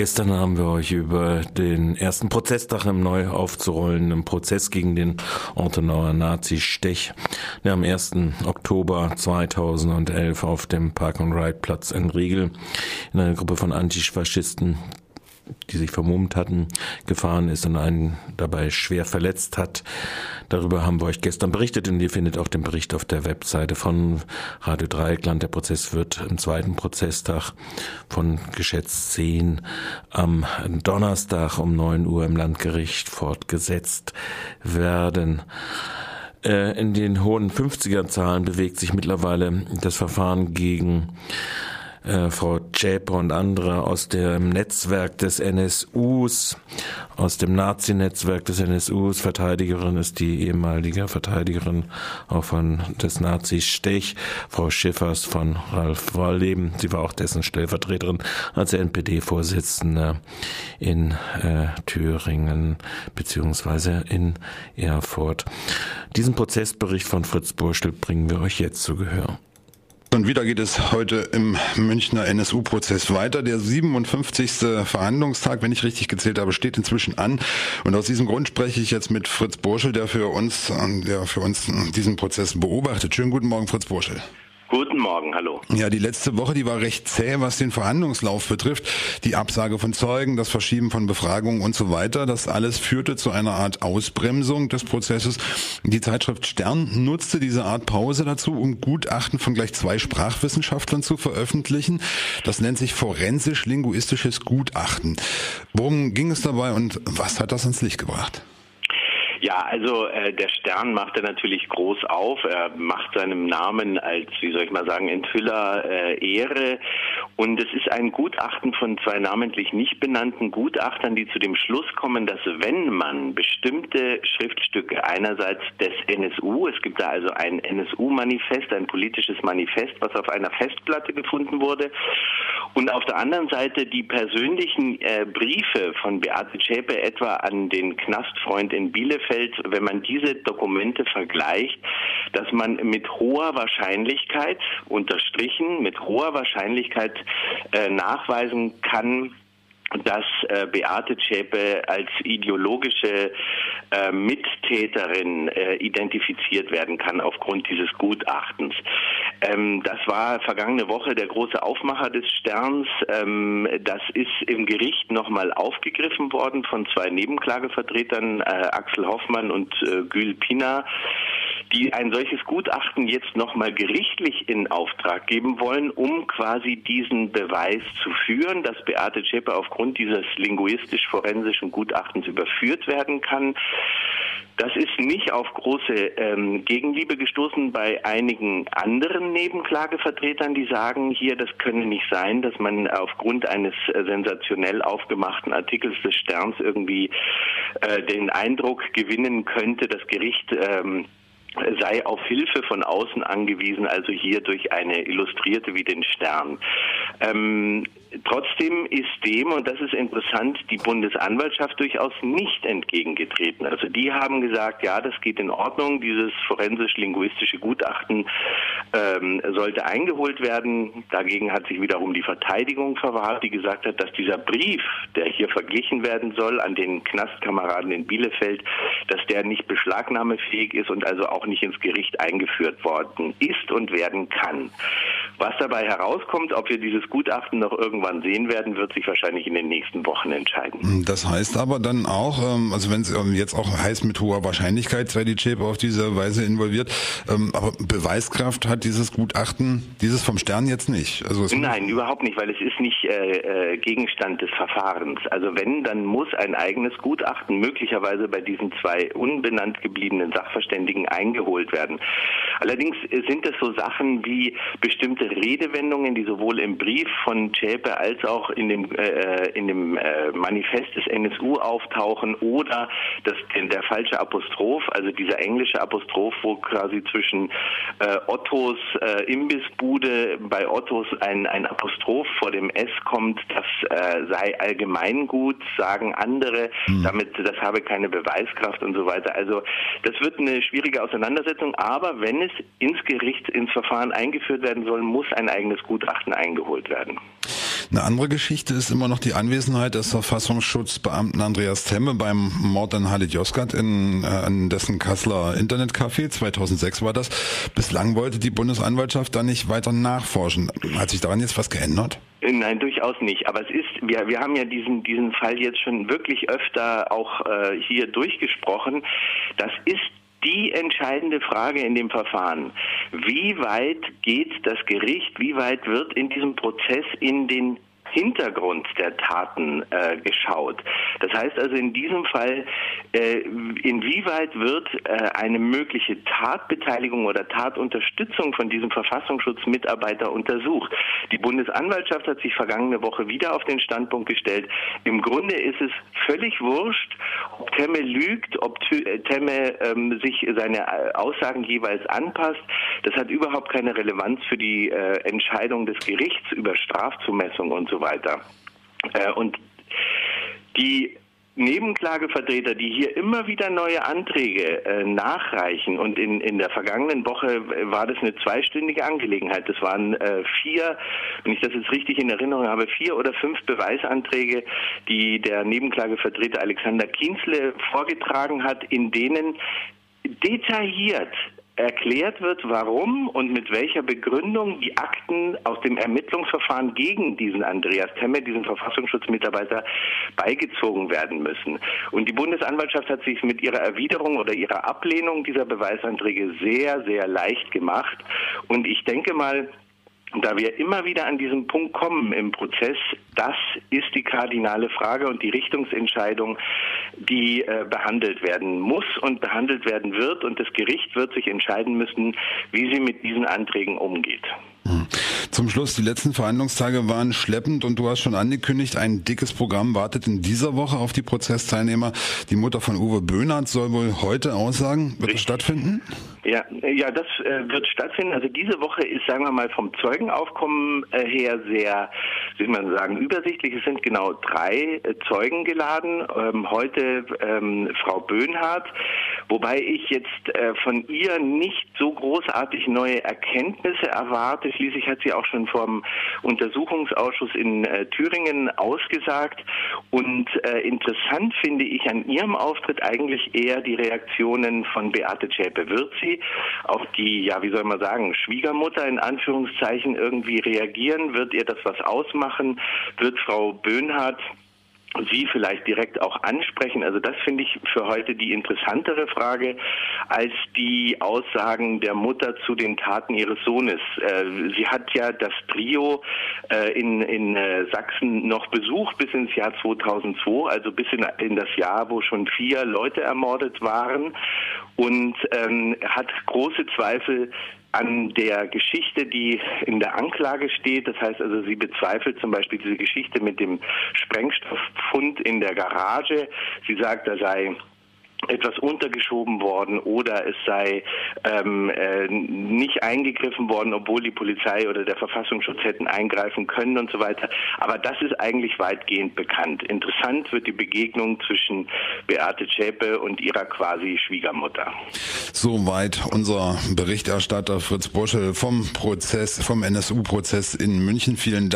Gestern haben wir euch über den ersten Prozesstag im neu aufzurollenden Prozess gegen den Ortenauer Nazi-Stech, der am 1. Oktober 2011 auf dem Park-and-Ride-Platz in Riegel in einer Gruppe von Antifaschisten die sich vermummt hatten, gefahren ist und einen dabei schwer verletzt hat. Darüber haben wir euch gestern berichtet und ihr findet auch den Bericht auf der Webseite von Radio Dreieckland. Der Prozess wird im zweiten Prozesstag von geschätzt 10 am Donnerstag um 9 Uhr im Landgericht fortgesetzt werden. Äh, in den hohen 50er Zahlen bewegt sich mittlerweile das Verfahren gegen äh, Frau Zschäpe und andere aus dem Netzwerk des NSUs, aus dem Nazi-Netzwerk des NSUs. Verteidigerin ist die ehemalige Verteidigerin auch von des Nazis Stech, Frau Schiffers von Ralf Walleben. Sie war auch dessen Stellvertreterin als NPD-Vorsitzende in äh, Thüringen beziehungsweise in Erfurt. Diesen Prozessbericht von Fritz Burschel bringen wir euch jetzt zu Gehör. Und wieder geht es heute im Münchner NSU-Prozess weiter. Der 57. Verhandlungstag, wenn ich richtig gezählt habe, steht inzwischen an. Und aus diesem Grund spreche ich jetzt mit Fritz Burschel, der für uns, der für uns diesen Prozess beobachtet. Schönen guten Morgen, Fritz Burschel. Guten Morgen, hallo. Ja, die letzte Woche, die war recht zäh, was den Verhandlungslauf betrifft. Die Absage von Zeugen, das Verschieben von Befragungen und so weiter. Das alles führte zu einer Art Ausbremsung des Prozesses. Die Zeitschrift Stern nutzte diese Art Pause dazu, um Gutachten von gleich zwei Sprachwissenschaftlern zu veröffentlichen. Das nennt sich forensisch-linguistisches Gutachten. Worum ging es dabei und was hat das ans Licht gebracht? Ja, also äh, der Stern macht er natürlich groß auf. Er macht seinem Namen als, wie soll ich mal sagen, Enthüller äh, Ehre. Und es ist ein Gutachten von zwei namentlich nicht benannten Gutachtern, die zu dem Schluss kommen, dass wenn man bestimmte Schriftstücke einerseits des NSU, es gibt da also ein NSU-Manifest, ein politisches Manifest, was auf einer Festplatte gefunden wurde, und auf der anderen Seite die persönlichen äh, Briefe von Beate Zschäpe etwa an den Knastfreund in Bielefeld, wenn man diese Dokumente vergleicht, dass man mit hoher Wahrscheinlichkeit, unterstrichen, mit hoher Wahrscheinlichkeit äh, nachweisen kann, dass äh, Beate Zschäpe als ideologische äh, Mittäterin äh, identifiziert werden kann aufgrund dieses Gutachtens. Ähm, das war vergangene Woche der große Aufmacher des Sterns. Ähm, das ist im Gericht nochmal aufgegriffen worden von zwei Nebenklagevertretern, äh, Axel Hoffmann und äh, Gül Pina die ein solches Gutachten jetzt nochmal gerichtlich in Auftrag geben wollen, um quasi diesen Beweis zu führen, dass Beate Zschäpe aufgrund dieses linguistisch-forensischen Gutachtens überführt werden kann. Das ist nicht auf große ähm, Gegenliebe gestoßen bei einigen anderen Nebenklagevertretern, die sagen, hier, das könne nicht sein, dass man aufgrund eines äh, sensationell aufgemachten Artikels des Sterns irgendwie äh, den Eindruck gewinnen könnte, das Gericht ähm, sei auf Hilfe von außen angewiesen, also hier durch eine Illustrierte wie den Stern. Ähm, trotzdem ist dem, und das ist interessant, die Bundesanwaltschaft durchaus nicht entgegengetreten. Also die haben gesagt, ja, das geht in Ordnung, dieses forensisch-linguistische Gutachten ähm, sollte eingeholt werden. Dagegen hat sich wiederum die Verteidigung verwahrt, die gesagt hat, dass dieser Brief, der hier verglichen werden soll an den Knastkameraden in Bielefeld, dass der nicht beschlagnahmefähig ist und also auch nicht ins Gericht eingeführt worden ist und werden kann. Was dabei herauskommt, ob wir dieses Gutachten noch irgendwann sehen werden, wird sich wahrscheinlich in den nächsten Wochen entscheiden. Das heißt aber dann auch, ähm, also wenn es ähm, jetzt auch heißt, mit hoher Wahrscheinlichkeit sei die Chip auf diese Weise involviert, ähm, aber Beweiskraft hat dieses Gutachten, dieses vom Stern jetzt nicht. Also Nein, überhaupt nicht, weil es ist nicht äh, äh, Gegenstand des Verfahrens. Also wenn, dann muss ein eigenes Gutachten möglicherweise bei diesen zwei unbenannt gebliebenen Sachverständigen eingeholt werden. Allerdings sind es so Sachen wie bestimmte Redewendungen, die sowohl im Brief von Zschäpe als auch in dem, äh, in dem äh, Manifest des NSU auftauchen oder das, der falsche Apostroph, also dieser englische Apostroph, wo quasi zwischen äh, Ottos äh, Imbissbude bei Ottos ein, ein Apostroph vor dem S kommt, das äh, sei allgemeingut, sagen andere, mhm. damit das habe keine Beweiskraft und so weiter. Also das wird eine schwierige Auseinandersetzung, aber wenn es ins Gericht, ins Verfahren eingeführt werden soll, muss ein eigenes Gutachten eingeholt werden. Eine andere Geschichte ist immer noch die Anwesenheit des Verfassungsschutzbeamten Andreas Temme beim Mord an Halit Yozgat in, äh, in dessen Kasseler Internetcafé. 2006 war das. Bislang wollte die Bundesanwaltschaft da nicht weiter nachforschen. Hat sich daran jetzt was geändert? Nein, durchaus nicht. Aber es ist, wir, wir haben ja diesen, diesen Fall jetzt schon wirklich öfter auch äh, hier durchgesprochen. Das ist die entscheidende Frage in dem Verfahren. Wie weit geht das Gericht, wie weit wird in diesem Prozess in den Hintergrund der Taten äh, geschaut. Das heißt also in diesem Fall, äh, inwieweit wird äh, eine mögliche Tatbeteiligung oder Tatunterstützung von diesem Verfassungsschutzmitarbeiter untersucht. Die Bundesanwaltschaft hat sich vergangene Woche wieder auf den Standpunkt gestellt, im Grunde ist es völlig wurscht, ob Temme lügt, ob äh, Temme ähm, sich seine äh, Aussagen jeweils anpasst. Das hat überhaupt keine Relevanz für die äh, Entscheidung des Gerichts über Strafzumessung und so weiter. Äh, und die Nebenklagevertreter, die hier immer wieder neue Anträge äh, nachreichen und in, in der vergangenen Woche war das eine zweistündige Angelegenheit. Das waren äh, vier, wenn ich das jetzt richtig in Erinnerung habe, vier oder fünf Beweisanträge, die der Nebenklagevertreter Alexander Kienzle vorgetragen hat, in denen detailliert erklärt wird, warum und mit welcher Begründung die Akten aus dem Ermittlungsverfahren gegen diesen Andreas Temme, diesen Verfassungsschutzmitarbeiter, beigezogen werden müssen. Und die Bundesanwaltschaft hat sich mit ihrer Erwiderung oder ihrer Ablehnung dieser Beweisanträge sehr, sehr leicht gemacht. Und ich denke mal, da wir immer wieder an diesen Punkt kommen im Prozess, das ist die kardinale Frage und die Richtungsentscheidung, die äh, behandelt werden muss und behandelt werden wird. Und das Gericht wird sich entscheiden müssen, wie sie mit diesen Anträgen umgeht. Hm. Zum Schluss, die letzten Verhandlungstage waren schleppend und du hast schon angekündigt, ein dickes Programm wartet in dieser Woche auf die Prozessteilnehmer. Die Mutter von Uwe Böhnert soll wohl heute aussagen. Wird es stattfinden? Ja, ja, das äh, wird stattfinden. Also diese Woche ist, sagen wir mal, vom Zeugenaufkommen äh, her sehr, wie man sagen, übersichtlich. Es sind genau drei äh, Zeugen geladen. Ähm, heute ähm, Frau Böhnhardt, wobei ich jetzt äh, von ihr nicht so großartig neue Erkenntnisse erwarte. Schließlich hat sie auch schon vom Untersuchungsausschuss in äh, Thüringen ausgesagt. Und äh, interessant finde ich an ihrem Auftritt eigentlich eher die Reaktionen von Beate Zschäpe-Würzi auf die, ja, wie soll man sagen, Schwiegermutter in Anführungszeichen irgendwie reagieren? Wird ihr das was ausmachen? Wird Frau Böhnhardt Sie vielleicht direkt auch ansprechen. Also das finde ich für heute die interessantere Frage als die Aussagen der Mutter zu den Taten ihres Sohnes. Äh, sie hat ja das Trio äh, in, in äh, Sachsen noch besucht bis ins Jahr 2002, also bis in, in das Jahr, wo schon vier Leute ermordet waren und ähm, hat große Zweifel an der Geschichte, die in der Anklage steht. Das heißt also, sie bezweifelt zum Beispiel diese Geschichte mit dem Sprengstofffund in der Garage. Sie sagt, da sei etwas untergeschoben worden oder es sei ähm, äh, nicht eingegriffen worden, obwohl die Polizei oder der Verfassungsschutz hätten eingreifen können und so weiter. Aber das ist eigentlich weitgehend bekannt. Interessant wird die Begegnung zwischen Beate Zschäpe und ihrer quasi Schwiegermutter. Soweit unser Berichterstatter Fritz Buschel vom Prozess, vom NSU-Prozess in München. Vielen Dank.